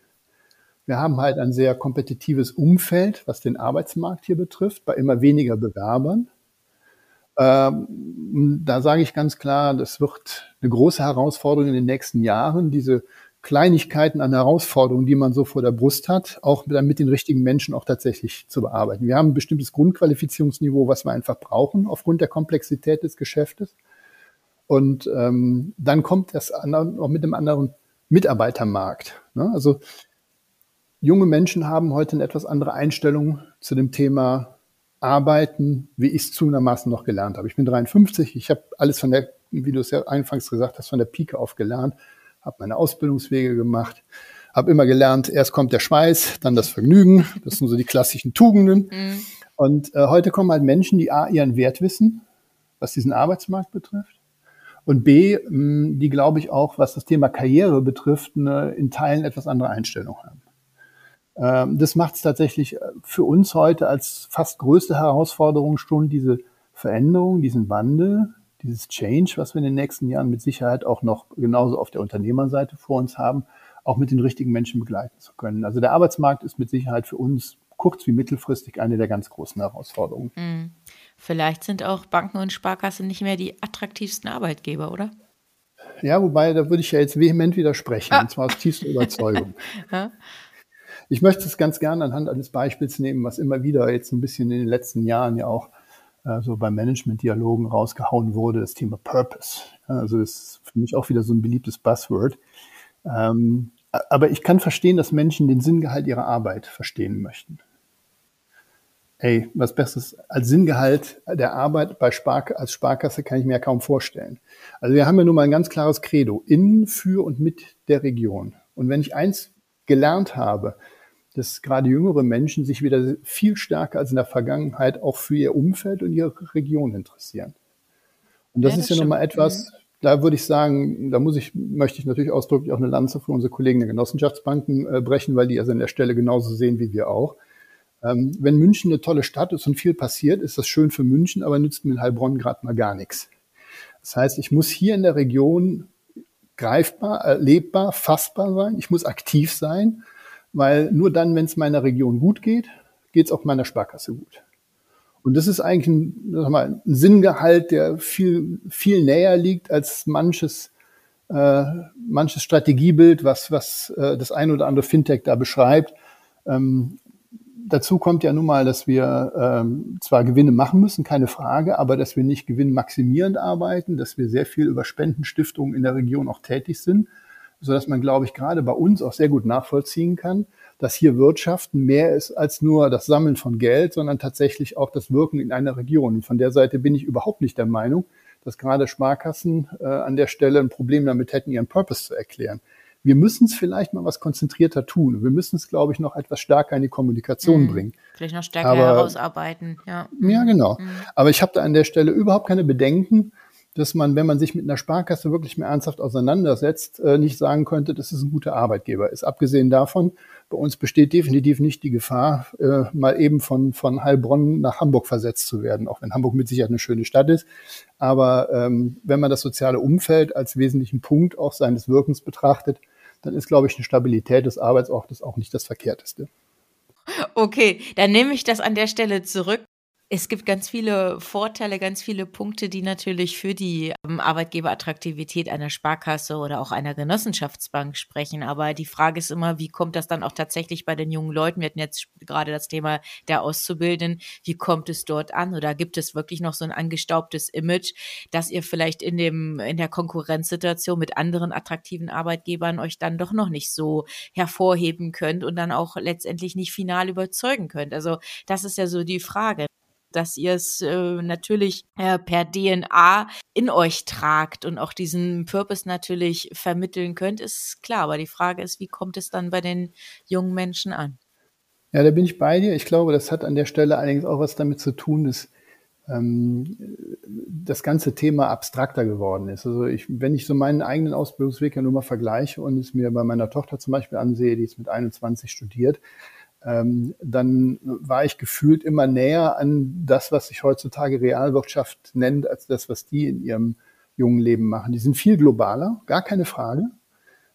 Speaker 2: Wir haben halt ein sehr kompetitives Umfeld, was den Arbeitsmarkt hier betrifft, bei immer weniger Bewerbern. Ähm, da sage ich ganz klar, das wird eine große Herausforderung in den nächsten Jahren, diese Kleinigkeiten an Herausforderungen, die man so vor der Brust hat, auch mit den richtigen Menschen auch tatsächlich zu bearbeiten. Wir haben ein bestimmtes Grundqualifizierungsniveau, was wir einfach brauchen aufgrund der Komplexität des Geschäftes. Und ähm, dann kommt das auch mit einem anderen Mitarbeitermarkt. Ne? Also junge Menschen haben heute eine etwas andere Einstellung zu dem Thema Arbeiten, wie ich es zugegebenermaßen noch gelernt habe. Ich bin 53, ich habe alles von der, wie du es ja anfangs gesagt hast, von der Pike auf gelernt habe meine Ausbildungswege gemacht, habe immer gelernt, erst kommt der Schweiß, dann das Vergnügen. Das sind so die klassischen Tugenden. Mhm. Und äh, heute kommen halt Menschen, die A, ihren Wert wissen, was diesen Arbeitsmarkt betrifft. Und B, mh, die, glaube ich, auch, was das Thema Karriere betrifft, eine, in Teilen etwas andere Einstellung haben. Ähm, das macht es tatsächlich äh, für uns heute als fast größte Herausforderung schon, diese Veränderung, diesen Wandel dieses Change, was wir in den nächsten Jahren mit Sicherheit auch noch genauso auf der Unternehmerseite vor uns haben, auch mit den richtigen Menschen begleiten zu können. Also der Arbeitsmarkt ist mit Sicherheit für uns kurz- wie mittelfristig eine der ganz großen Herausforderungen.
Speaker 1: Mhm. Vielleicht sind auch Banken und Sparkassen nicht mehr die attraktivsten Arbeitgeber, oder?
Speaker 2: Ja, wobei, da würde ich ja jetzt vehement widersprechen, ah. und zwar aus tiefster Überzeugung. ja. Ich möchte es ganz gerne anhand eines Beispiels nehmen, was immer wieder jetzt ein bisschen in den letzten Jahren ja auch so bei Management-Dialogen rausgehauen wurde, das Thema Purpose. Also das ist für mich auch wieder so ein beliebtes Buzzword. Ähm, aber ich kann verstehen, dass Menschen den Sinngehalt ihrer Arbeit verstehen möchten. Ey, was Besseres als Sinngehalt der Arbeit bei Spark als Sparkasse kann ich mir ja kaum vorstellen. Also wir haben ja nun mal ein ganz klares Credo in, für und mit der Region. Und wenn ich eins gelernt habe, dass gerade jüngere Menschen sich wieder viel stärker als in der Vergangenheit auch für ihr Umfeld und ihre Region interessieren. Und das, ja, das ist ja nochmal etwas, mhm. da würde ich sagen, da muss ich, möchte ich natürlich ausdrücklich auch eine Lanze für unsere Kollegen der Genossenschaftsbanken äh, brechen, weil die also an der Stelle genauso sehen wie wir auch. Ähm, wenn München eine tolle Stadt ist und viel passiert, ist das schön für München, aber nützt mir in Heilbronn gerade mal gar nichts. Das heißt, ich muss hier in der Region greifbar, erlebbar, fassbar sein. Ich muss aktiv sein weil nur dann, wenn es meiner Region gut geht, geht es auch meiner Sparkasse gut. Und das ist eigentlich ein, sag mal, ein Sinngehalt, der viel, viel näher liegt als manches, äh, manches Strategiebild, was, was äh, das ein oder andere Fintech da beschreibt. Ähm, dazu kommt ja nun mal, dass wir ähm, zwar Gewinne machen müssen, keine Frage, aber dass wir nicht gewinnmaximierend arbeiten, dass wir sehr viel über Spendenstiftungen in der Region auch tätig sind so dass man, glaube ich, gerade bei uns auch sehr gut nachvollziehen kann, dass hier Wirtschaften mehr ist als nur das Sammeln von Geld, sondern tatsächlich auch das Wirken in einer Region. Und von der Seite bin ich überhaupt nicht der Meinung, dass gerade Sparkassen äh, an der Stelle ein Problem damit hätten, ihren Purpose zu erklären. Wir müssen es vielleicht mal was konzentrierter tun. Wir müssen es, glaube ich, noch etwas stärker in die Kommunikation mhm. bringen.
Speaker 1: Vielleicht noch stärker Aber, herausarbeiten. Ja,
Speaker 2: ja genau. Mhm. Aber ich habe da an der Stelle überhaupt keine Bedenken, dass man, wenn man sich mit einer Sparkasse wirklich mehr ernsthaft auseinandersetzt, äh, nicht sagen könnte, das ist ein guter Arbeitgeber ist. Abgesehen davon, bei uns besteht definitiv nicht die Gefahr, äh, mal eben von, von Heilbronn nach Hamburg versetzt zu werden, auch wenn Hamburg mit Sicherheit eine schöne Stadt ist. Aber ähm, wenn man das soziale Umfeld als wesentlichen Punkt auch seines Wirkens betrachtet, dann ist, glaube ich, eine Stabilität des Arbeitsortes auch nicht das Verkehrteste.
Speaker 1: Okay, dann nehme ich das an der Stelle zurück. Es gibt ganz viele Vorteile, ganz viele Punkte, die natürlich für die ähm, Arbeitgeberattraktivität einer Sparkasse oder auch einer Genossenschaftsbank sprechen. Aber die Frage ist immer, wie kommt das dann auch tatsächlich bei den jungen Leuten? Wir hatten jetzt gerade das Thema der Auszubildenden. Wie kommt es dort an? Oder gibt es wirklich noch so ein angestaubtes Image, dass ihr vielleicht in dem, in der Konkurrenzsituation mit anderen attraktiven Arbeitgebern euch dann doch noch nicht so hervorheben könnt und dann auch letztendlich nicht final überzeugen könnt? Also das ist ja so die Frage dass ihr es äh, natürlich äh, per DNA in euch tragt und auch diesen Purpose natürlich vermitteln könnt, ist klar. Aber die Frage ist, wie kommt es dann bei den jungen Menschen an?
Speaker 2: Ja, da bin ich bei dir. Ich glaube, das hat an der Stelle allerdings auch was damit zu tun, dass ähm, das ganze Thema abstrakter geworden ist. Also ich, wenn ich so meinen eigenen Ausbildungsweg ja nur mal vergleiche und es mir bei meiner Tochter zum Beispiel ansehe, die ist mit 21 studiert, ähm, dann war ich gefühlt immer näher an das, was sich heutzutage Realwirtschaft nennt, als das, was die in ihrem jungen Leben machen. Die sind viel globaler, gar keine Frage.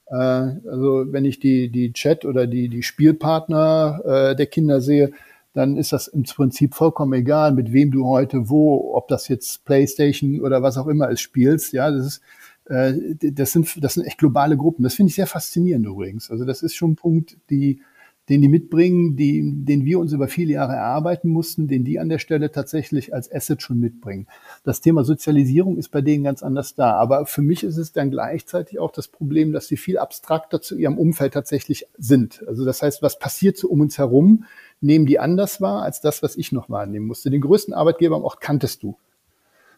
Speaker 2: Äh, also wenn ich die, die Chat oder die, die Spielpartner äh, der Kinder sehe, dann ist das im Prinzip vollkommen egal, mit wem du heute wo, ob das jetzt Playstation oder was auch immer es spielst. Ja, das ist, äh, das sind, das sind echt globale Gruppen. Das finde ich sehr faszinierend übrigens. Also das ist schon ein Punkt, die, den die mitbringen, die, den wir uns über viele Jahre erarbeiten mussten, den die an der Stelle tatsächlich als Asset schon mitbringen. Das Thema Sozialisierung ist bei denen ganz anders da. Aber für mich ist es dann gleichzeitig auch das Problem, dass sie viel abstrakter zu ihrem Umfeld tatsächlich sind. Also das heißt, was passiert so um uns herum, nehmen die anders wahr als das, was ich noch wahrnehmen musste. Den größten Arbeitgeber am Ort kanntest du,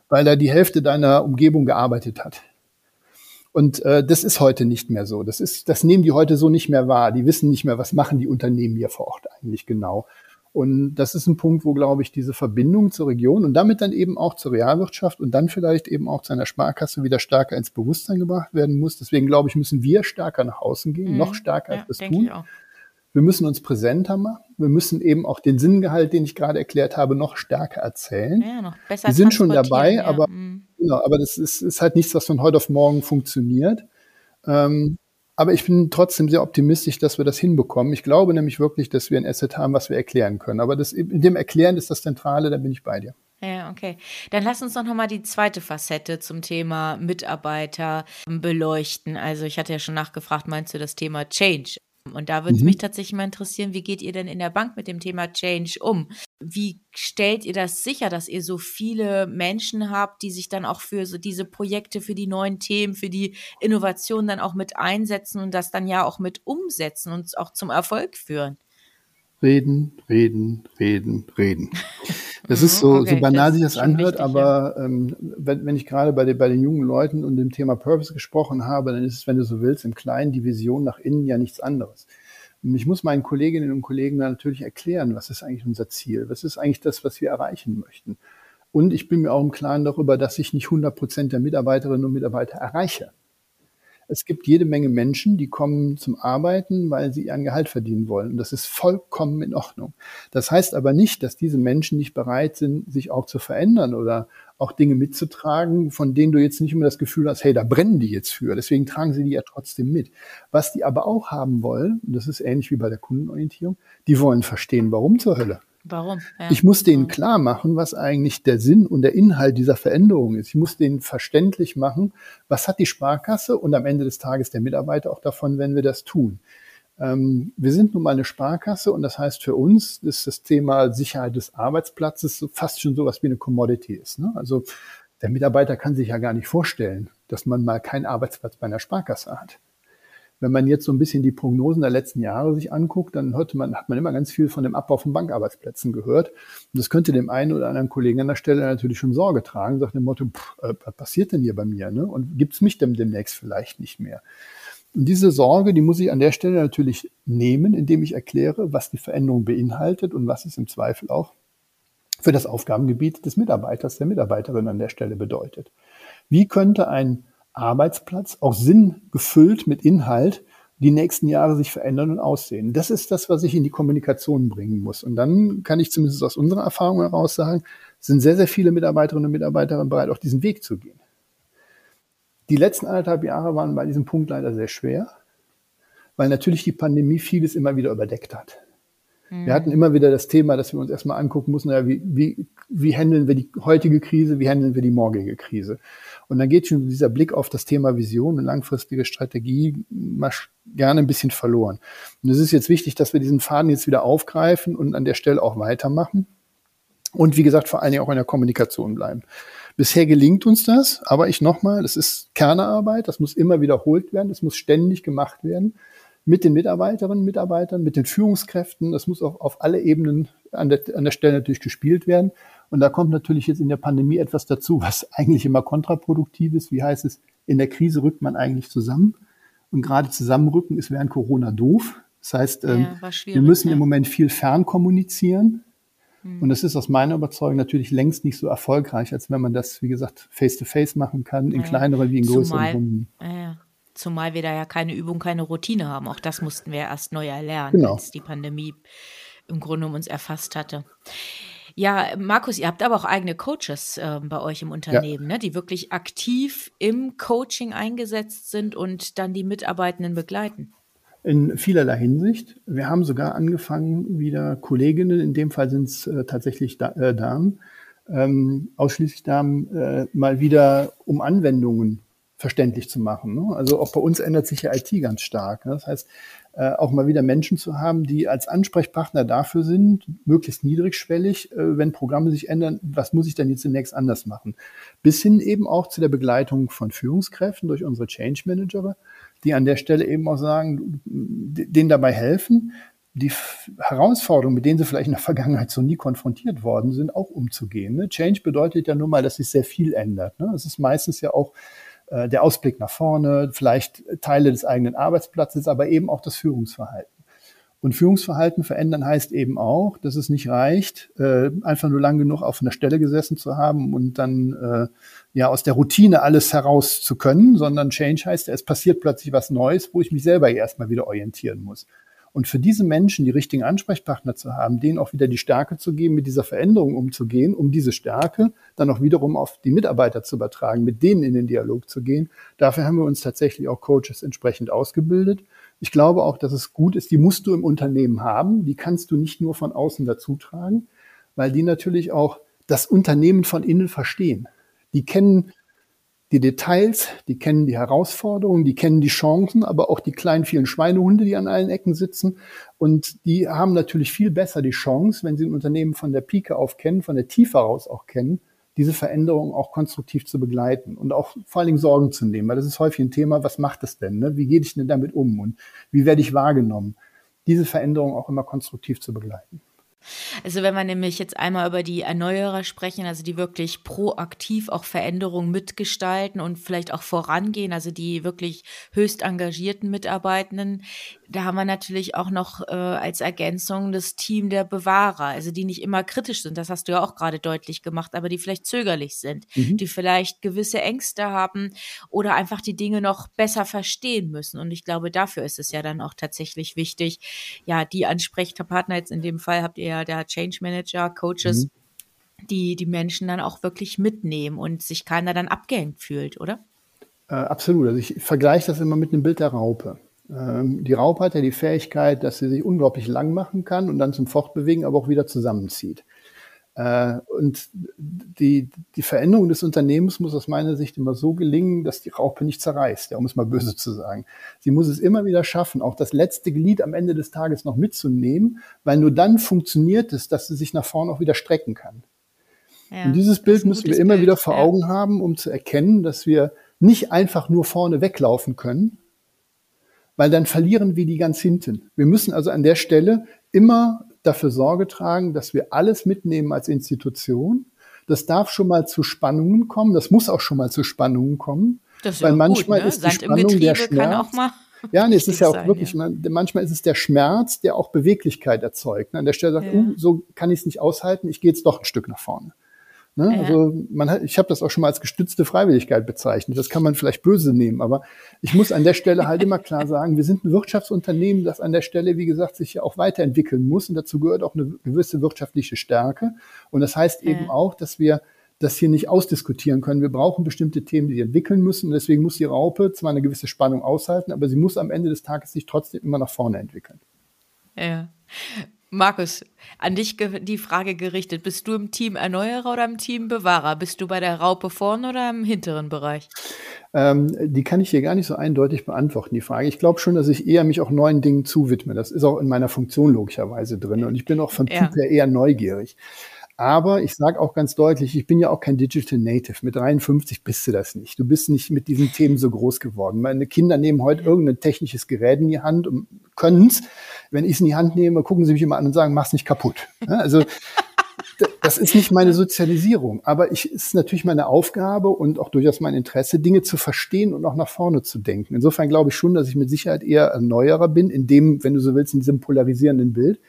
Speaker 2: weil er die Hälfte deiner Umgebung gearbeitet hat. Und äh, das ist heute nicht mehr so. Das ist, das nehmen die heute so nicht mehr wahr. Die wissen nicht mehr, was machen die Unternehmen hier vor Ort eigentlich genau. Und das ist ein Punkt, wo, glaube ich, diese Verbindung zur Region und damit dann eben auch zur Realwirtschaft und dann vielleicht eben auch zu einer Sparkasse wieder stärker ins Bewusstsein gebracht werden muss. Deswegen, glaube ich, müssen wir stärker nach außen gehen, mhm. noch stärker ja, als das tun. Wir müssen uns präsenter machen. Wir müssen eben auch den Sinngehalt, den ich gerade erklärt habe, noch stärker erzählen. Ja, noch besser wir sind schon dabei, ja. aber, mhm. genau, aber das ist, ist, halt nichts, was von heute auf morgen funktioniert. Ähm, aber ich bin trotzdem sehr optimistisch, dass wir das hinbekommen. Ich glaube nämlich wirklich, dass wir ein Asset haben, was wir erklären können. Aber das, in dem Erklären ist das Zentrale, da bin ich bei dir.
Speaker 1: Ja, okay. Dann lass uns doch nochmal die zweite Facette zum Thema Mitarbeiter beleuchten. Also ich hatte ja schon nachgefragt, meinst du das Thema Change? Und da würde es mhm. mich tatsächlich mal interessieren, wie geht ihr denn in der Bank mit dem Thema Change um? Wie stellt ihr das sicher, dass ihr so viele Menschen habt, die sich dann auch für so diese Projekte, für die neuen Themen, für die Innovation dann auch mit einsetzen und das dann ja auch mit umsetzen und auch zum Erfolg führen?
Speaker 2: Reden, reden, reden, reden. Das ist so, okay, so banal sich das anhört, wichtig, aber ja. ähm, wenn, wenn ich gerade bei, den, bei den jungen Leuten und dem Thema Purpose gesprochen habe, dann ist es, wenn du so willst, im Kleinen die Vision nach innen ja nichts anderes. Ich muss meinen Kolleginnen und Kollegen natürlich erklären, was ist eigentlich unser Ziel, was ist eigentlich das, was wir erreichen möchten. Und ich bin mir auch im Klaren darüber, dass ich nicht 100 Prozent der Mitarbeiterinnen und Mitarbeiter erreiche. Es gibt jede Menge Menschen, die kommen zum Arbeiten, weil sie ihren Gehalt verdienen wollen. Und das ist vollkommen in Ordnung. Das heißt aber nicht, dass diese Menschen nicht bereit sind, sich auch zu verändern oder auch Dinge mitzutragen, von denen du jetzt nicht immer das Gefühl hast, hey, da brennen die jetzt für. Deswegen tragen sie die ja trotzdem mit. Was die aber auch haben wollen, und das ist ähnlich wie bei der Kundenorientierung, die wollen verstehen, warum zur Hölle.
Speaker 1: Warum?
Speaker 2: Ja. Ich muss denen klar machen, was eigentlich der Sinn und der Inhalt dieser Veränderung ist. Ich muss denen verständlich machen, was hat die Sparkasse und am Ende des Tages der Mitarbeiter auch davon, wenn wir das tun. Ähm, wir sind nun mal eine Sparkasse und das heißt für uns, dass das Thema Sicherheit des Arbeitsplatzes fast schon sowas wie eine Commodity ist. Ne? Also der Mitarbeiter kann sich ja gar nicht vorstellen, dass man mal keinen Arbeitsplatz bei einer Sparkasse hat. Wenn man jetzt so ein bisschen die Prognosen der letzten Jahre sich anguckt, dann hörte man, hat man immer ganz viel von dem Abbau von Bankarbeitsplätzen gehört. Und das könnte dem einen oder anderen Kollegen an der Stelle natürlich schon Sorge tragen, sagt dem Motto, pff, äh, was passiert denn hier bei mir? Ne? Und gibt's mich denn demnächst vielleicht nicht mehr? Und diese Sorge, die muss ich an der Stelle natürlich nehmen, indem ich erkläre, was die Veränderung beinhaltet und was es im Zweifel auch für das Aufgabengebiet des Mitarbeiters, der Mitarbeiterin an der Stelle bedeutet. Wie könnte ein Arbeitsplatz auch Sinn gefüllt mit Inhalt die nächsten Jahre sich verändern und aussehen. Das ist das, was ich in die Kommunikation bringen muss. Und dann kann ich zumindest aus unserer Erfahrung heraus sagen, sind sehr, sehr viele Mitarbeiterinnen und Mitarbeiter bereit, auch diesen Weg zu gehen. Die letzten anderthalb Jahre waren bei diesem Punkt leider sehr schwer, weil natürlich die Pandemie vieles immer wieder überdeckt hat. Mhm. Wir hatten immer wieder das Thema, dass wir uns erstmal angucken mussten, ja, wie, wie, wie handeln wir die heutige Krise, wie handeln wir die morgige Krise. Und dann geht schon dieser Blick auf das Thema Vision und langfristige Strategie mal gerne ein bisschen verloren. Und es ist jetzt wichtig, dass wir diesen Faden jetzt wieder aufgreifen und an der Stelle auch weitermachen. Und wie gesagt, vor allen Dingen auch in der Kommunikation bleiben. Bisher gelingt uns das, aber ich nochmal, das ist Kernearbeit, das muss immer wiederholt werden, das muss ständig gemacht werden mit den Mitarbeiterinnen und Mitarbeitern, mit den Führungskräften. Das muss auch auf alle Ebenen an der, an der Stelle natürlich gespielt werden. Und da kommt natürlich jetzt in der Pandemie etwas dazu, was eigentlich immer kontraproduktiv ist. Wie heißt es, in der Krise rückt man eigentlich zusammen. Und gerade zusammenrücken ist während Corona doof. Das heißt, ja, ähm, wir müssen ja. im Moment viel fern kommunizieren. Mhm. Und das ist aus meiner Überzeugung natürlich längst nicht so erfolgreich, als wenn man das, wie gesagt, face-to-face -face machen kann, in ja. kleineren wie in größeren Runden.
Speaker 1: Ja. Zumal wir da ja keine Übung, keine Routine haben. Auch das mussten wir erst neu erlernen,
Speaker 2: genau.
Speaker 1: als die Pandemie im Grunde um uns erfasst hatte. Ja, Markus, ihr habt aber auch eigene Coaches äh, bei euch im Unternehmen, ja. ne, die wirklich aktiv im Coaching eingesetzt sind und dann die Mitarbeitenden begleiten
Speaker 2: in vielerlei Hinsicht. Wir haben sogar angefangen, wieder Kolleginnen, in dem Fall sind es äh, tatsächlich da, äh, Damen, ähm, ausschließlich Damen, äh, mal wieder um Anwendungen verständlich zu machen. Ne? Also auch bei uns ändert sich ja IT ganz stark. Ne? Das heißt, auch mal wieder Menschen zu haben, die als Ansprechpartner dafür sind, möglichst niedrigschwellig, äh, wenn Programme sich ändern, was muss ich denn jetzt zunächst anders machen? Bis hin eben auch zu der Begleitung von Führungskräften durch unsere Change Manager, die an der Stelle eben auch sagen, denen dabei helfen, die Herausforderungen, mit denen sie vielleicht in der Vergangenheit so nie konfrontiert worden sind, auch umzugehen. Ne? Change bedeutet ja nun mal, dass sich sehr viel ändert. Ne? Es ist meistens ja auch äh, der Ausblick nach vorne, vielleicht Teile des eigenen Arbeitsplatzes, aber eben auch das Führungsverhalten. Und Führungsverhalten verändern heißt eben auch, dass es nicht reicht, äh, einfach nur lang genug auf einer Stelle gesessen zu haben und dann äh, ja aus der Routine alles heraus zu können, sondern Change heißt, es passiert plötzlich was Neues, wo ich mich selber erstmal wieder orientieren muss. Und für diese Menschen die richtigen Ansprechpartner zu haben, denen auch wieder die Stärke zu geben, mit dieser Veränderung umzugehen, um diese Stärke dann auch wiederum auf die Mitarbeiter zu übertragen, mit denen in den Dialog zu gehen. Dafür haben wir uns tatsächlich auch Coaches entsprechend ausgebildet. Ich glaube auch, dass es gut ist, die musst du im Unternehmen haben. Die kannst du nicht nur von außen dazu tragen, weil die natürlich auch das Unternehmen von innen verstehen. Die kennen die Details, die kennen die Herausforderungen, die kennen die Chancen, aber auch die kleinen vielen Schweinehunde, die an allen Ecken sitzen. Und die haben natürlich viel besser die Chance, wenn sie ein Unternehmen von der Pike auf kennen, von der Tiefe heraus auch kennen, diese Veränderung auch konstruktiv zu begleiten und auch vor allen Dingen Sorgen zu nehmen. Weil das ist häufig ein Thema, was macht es denn? Ne? Wie gehe ich denn damit um und wie werde ich wahrgenommen? Diese Veränderung auch immer konstruktiv zu begleiten.
Speaker 1: Also wenn wir nämlich jetzt einmal über die Erneuerer sprechen, also die wirklich proaktiv auch Veränderungen mitgestalten und vielleicht auch vorangehen, also die wirklich höchst engagierten Mitarbeitenden, da haben wir natürlich auch noch äh, als Ergänzung das Team der Bewahrer, also die nicht immer kritisch sind, das hast du ja auch gerade deutlich gemacht, aber die vielleicht zögerlich sind, mhm. die vielleicht gewisse Ängste haben oder einfach die Dinge noch besser verstehen müssen. Und ich glaube, dafür ist es ja dann auch tatsächlich wichtig, ja, die Ansprechpartner jetzt in dem Fall habt ihr ja der Change Manager, Coaches, mhm. die die Menschen dann auch wirklich mitnehmen und sich keiner dann abgehängt fühlt, oder?
Speaker 2: Äh, absolut. Also ich vergleiche das immer mit dem Bild der Raupe. Ähm, die Raupe hat ja die Fähigkeit, dass sie sich unglaublich lang machen kann und dann zum Fortbewegen aber auch wieder zusammenzieht. Äh, und die, die Veränderung des Unternehmens muss aus meiner Sicht immer so gelingen, dass die Raupe nicht zerreißt, ja, um es mal böse zu sagen. Sie muss es immer wieder schaffen, auch das letzte Glied am Ende des Tages noch mitzunehmen, weil nur dann funktioniert es, dass sie sich nach vorne auch wieder strecken kann. Ja, und dieses Bild müssen wir immer Bild. wieder vor Augen haben, um zu erkennen, dass wir nicht einfach nur vorne weglaufen können, weil dann verlieren wir die ganz hinten. Wir müssen also an der Stelle immer dafür Sorge tragen, dass wir alles mitnehmen als Institution. Das darf schon mal zu Spannungen kommen. Das muss auch schon mal zu Spannungen kommen. Das ist weil manchmal gut, ne? ist die Sand Spannung der Schmerz. ja, nee, es ist ja auch sein, wirklich, ja. manchmal ist es der Schmerz, der auch Beweglichkeit erzeugt. Ne? An der Stelle sagt, ja. uh, so kann ich es nicht aushalten, ich gehe jetzt doch ein Stück nach vorne. Ne? Ja. Also man hat, ich habe das auch schon mal als gestützte Freiwilligkeit bezeichnet. Das kann man vielleicht böse nehmen, aber ich muss an der Stelle halt immer klar sagen, wir sind ein Wirtschaftsunternehmen, das an der Stelle, wie gesagt, sich ja auch weiterentwickeln muss und dazu gehört auch eine gewisse wirtschaftliche Stärke. Und das heißt ja. eben auch, dass wir das hier nicht ausdiskutieren können. Wir brauchen bestimmte Themen, die wir entwickeln müssen. Und deswegen muss die Raupe zwar eine gewisse Spannung aushalten, aber sie muss am Ende des Tages sich trotzdem immer nach vorne entwickeln.
Speaker 1: Ja. Markus, an dich die Frage gerichtet. Bist du im Team Erneuerer oder im Team Bewahrer? Bist du bei der Raupe vorne oder im hinteren Bereich?
Speaker 2: Ähm, die kann ich hier gar nicht so eindeutig beantworten, die Frage. Ich glaube schon, dass ich eher mich auch neuen Dingen zuwidme. Das ist auch in meiner Funktion logischerweise drin. Und ich bin auch vom ja. Typ her eher neugierig. Aber ich sage auch ganz deutlich, ich bin ja auch kein Digital Native. Mit 53 bist du das nicht. Du bist nicht mit diesen Themen so groß geworden. Meine Kinder nehmen heute irgendein technisches Gerät in die Hand und können es. Wenn ich es in die Hand nehme, gucken sie mich immer an und sagen, mach's nicht kaputt. Also das ist nicht meine Sozialisierung, aber ich ist natürlich meine Aufgabe und auch durchaus mein Interesse, Dinge zu verstehen und auch nach vorne zu denken. Insofern glaube ich schon, dass ich mit Sicherheit eher Erneuerer bin, in dem, wenn du so willst, in diesem polarisierenden Bild.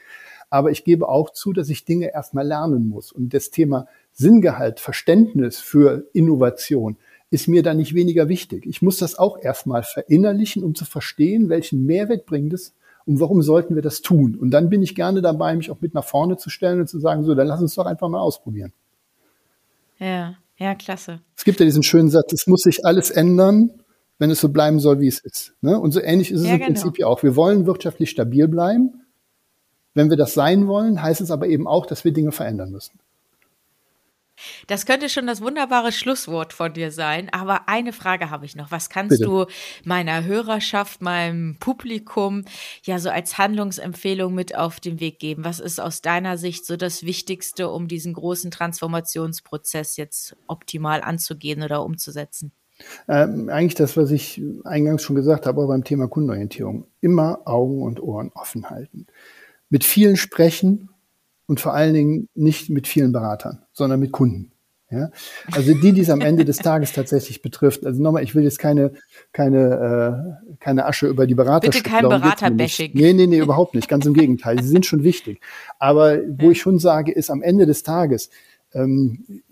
Speaker 2: Aber ich gebe auch zu, dass ich Dinge erstmal lernen muss. Und das Thema Sinngehalt, Verständnis für Innovation ist mir da nicht weniger wichtig. Ich muss das auch erstmal verinnerlichen, um zu verstehen, welchen Mehrwert bringt es und warum sollten wir das tun. Und dann bin ich gerne dabei, mich auch mit nach vorne zu stellen und zu sagen, so, dann lass uns doch einfach mal ausprobieren.
Speaker 1: Ja, ja, klasse.
Speaker 2: Es gibt ja diesen schönen Satz, es muss sich alles ändern, wenn es so bleiben soll, wie es ist. Ne? Und so ähnlich ist es ja, im genau. Prinzip ja auch. Wir wollen wirtschaftlich stabil bleiben, wenn wir das sein wollen, heißt es aber eben auch, dass wir Dinge verändern müssen.
Speaker 1: Das könnte schon das wunderbare Schlusswort von dir sein. Aber eine Frage habe ich noch. Was kannst Bitte. du meiner Hörerschaft, meinem Publikum ja so als Handlungsempfehlung mit auf den Weg geben? Was ist aus deiner Sicht so das Wichtigste, um diesen großen Transformationsprozess jetzt optimal anzugehen oder umzusetzen?
Speaker 2: Ähm, eigentlich das, was ich eingangs schon gesagt habe, aber beim Thema Kundenorientierung. Immer Augen und Ohren offen halten mit vielen sprechen und vor allen Dingen nicht mit vielen Beratern, sondern mit Kunden. Ja? Also die, die es am Ende des Tages tatsächlich betrifft. Also nochmal, ich will jetzt keine, keine, äh, keine Asche über die Berater
Speaker 1: Bitte kein Beraterbashing.
Speaker 2: Nee, nee, nee, überhaupt nicht. Ganz im Gegenteil. Sie sind schon wichtig. Aber wo ich schon sage, ist am Ende des Tages, ähm,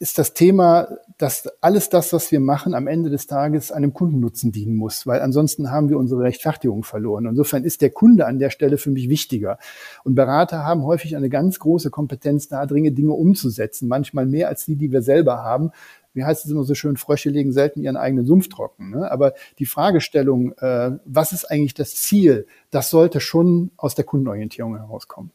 Speaker 2: ist das Thema, dass alles das, was wir machen, am Ende des Tages einem Kundennutzen dienen muss, weil ansonsten haben wir unsere Rechtfertigung verloren. Insofern ist der Kunde an der Stelle für mich wichtiger. Und Berater haben häufig eine ganz große Kompetenz da, dringe Dinge umzusetzen, manchmal mehr als die, die wir selber haben. Wie heißt es immer so schön, Frösche legen selten ihren eigenen Sumpf trocken. Ne? Aber die Fragestellung, äh, was ist eigentlich das Ziel, das sollte schon aus der Kundenorientierung herauskommen.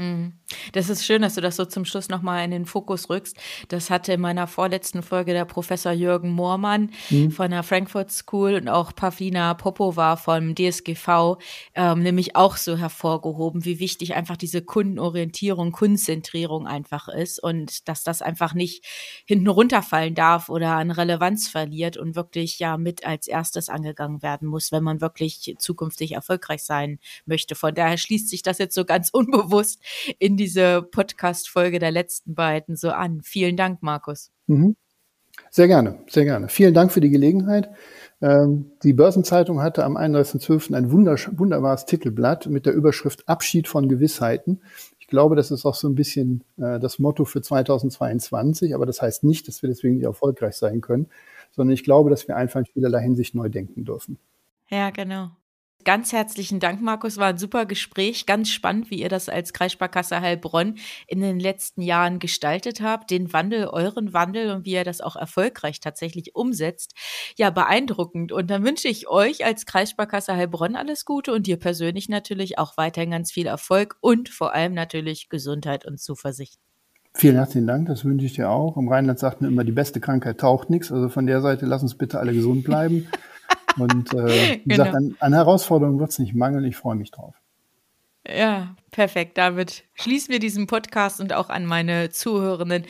Speaker 1: Mhm. Das ist schön, dass du das so zum Schluss nochmal in den Fokus rückst. Das hatte in meiner vorletzten Folge der Professor Jürgen Moormann mhm. von der Frankfurt School und auch Pavlina Popova vom DSGV ähm, nämlich auch so hervorgehoben, wie wichtig einfach diese Kundenorientierung, Kundenzentrierung einfach ist und dass das einfach nicht hinten runterfallen darf oder an Relevanz verliert und wirklich ja mit als erstes angegangen werden muss, wenn man wirklich zukünftig erfolgreich sein möchte. Von daher schließt sich das jetzt so ganz unbewusst in diese Podcast-Folge der letzten beiden so an. Vielen Dank, Markus. Mhm.
Speaker 2: Sehr gerne, sehr gerne. Vielen Dank für die Gelegenheit. Ähm, die Börsenzeitung hatte am 31.12. ein wunderbares Titelblatt mit der Überschrift Abschied von Gewissheiten. Ich glaube, das ist auch so ein bisschen äh, das Motto für 2022, aber das heißt nicht, dass wir deswegen nicht erfolgreich sein können, sondern ich glaube, dass wir einfach in vielerlei Hinsicht neu denken dürfen.
Speaker 1: Ja, genau. Ganz herzlichen Dank, Markus. War ein super Gespräch. Ganz spannend, wie ihr das als Kreissparkasse Heilbronn in den letzten Jahren gestaltet habt. Den Wandel, euren Wandel und wie ihr das auch erfolgreich tatsächlich umsetzt. Ja, beeindruckend. Und dann wünsche ich euch als Kreissparkasse Heilbronn alles Gute und dir persönlich natürlich auch weiterhin ganz viel Erfolg und vor allem natürlich Gesundheit und Zuversicht.
Speaker 2: Vielen herzlichen Dank, das wünsche ich dir auch. Im Rheinland sagt man immer, die beste Krankheit taucht nichts. Also von der Seite, lass uns bitte alle gesund bleiben. Und äh, wie genau. gesagt, an, an Herausforderungen wird es nicht mangeln. Ich freue mich drauf.
Speaker 1: Ja, perfekt. Damit schließen wir diesen Podcast und auch an meine Zuhörenden.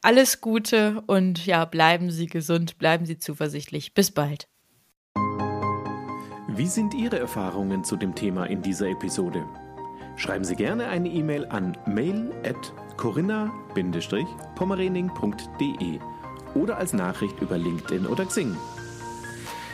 Speaker 1: Alles Gute und ja, bleiben Sie gesund, bleiben Sie zuversichtlich. Bis bald.
Speaker 3: Wie sind Ihre Erfahrungen zu dem Thema in dieser Episode? Schreiben Sie gerne eine E-Mail an mail.corinna-pommerening.de oder als Nachricht über LinkedIn oder Xing.